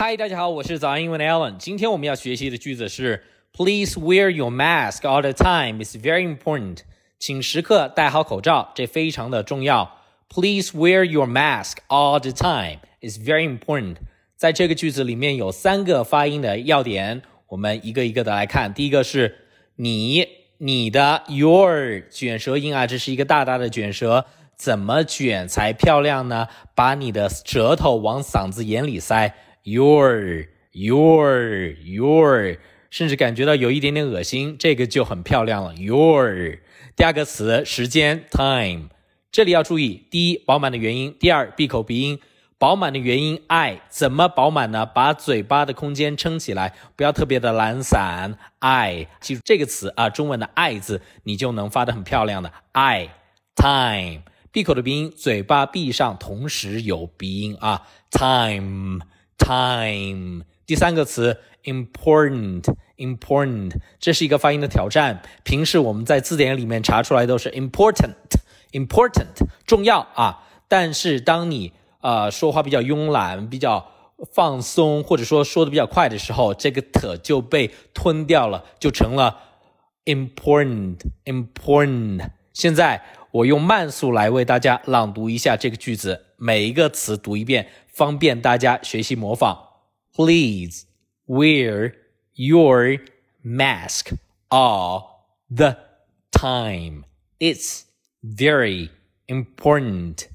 嗨，大家好，我是早安英文的 Alan。今天我们要学习的句子是 Please wear your mask all the time. It's very important. 请时刻戴好口罩，这非常的重要。Please wear your mask all the time. It's very important. 在这个句子里面有三个发音的要点，我们一个一个的来看。第一个是你、你的 your 卷舌音啊，这是一个大大的卷舌，怎么卷才漂亮呢？把你的舌头往嗓子眼里塞。Your, your, your，甚至感觉到有一点点恶心，这个就很漂亮了。Your，第二个词时间 time，这里要注意：第一，饱满的元音；第二，闭口鼻音。饱满的元音 i 怎么饱满呢？把嘴巴的空间撑起来，不要特别的懒散。i 记住这个词啊，中文的爱字，你就能发的很漂亮的。i time，闭口的鼻音，嘴巴闭上，同时有鼻音啊。time。Time，第三个词 important，important，这是一个发音的挑战。平时我们在字典里面查出来都是 important，important，重要啊。但是当你呃说话比较慵懒、比较放松，或者说说的比较快的时候，这个 t 就被吞掉了，就成了 important，important。现在我用慢速来为大家朗读一下这个句子，每一个词读一遍。方便大家学习模仿。Please wear your mask all the time. It's very important.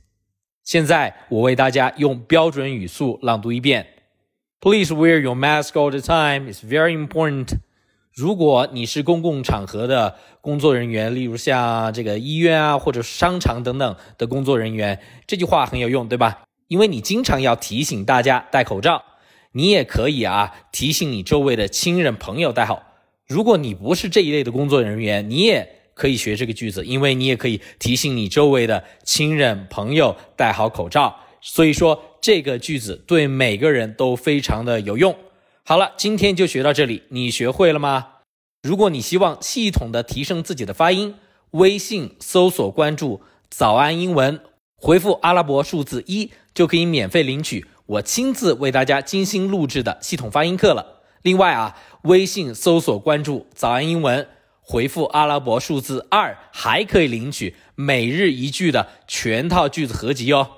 现在我为大家用标准语速朗读一遍。Please wear your mask all the time. It's very important. 如果你是公共场合的工作人员，例如像这个医院啊，或者商场等等的工作人员，这句话很有用，对吧？因为你经常要提醒大家戴口罩，你也可以啊提醒你周围的亲人朋友戴好。如果你不是这一类的工作人员，你也可以学这个句子，因为你也可以提醒你周围的亲人朋友戴好口罩。所以说这个句子对每个人都非常的有用。好了，今天就学到这里，你学会了吗？如果你希望系统的提升自己的发音，微信搜索关注“早安英文”。回复阿拉伯数字一就可以免费领取我亲自为大家精心录制的系统发音课了。另外啊，微信搜索关注“早安英文”，回复阿拉伯数字二还可以领取每日一句的全套句子合集哦。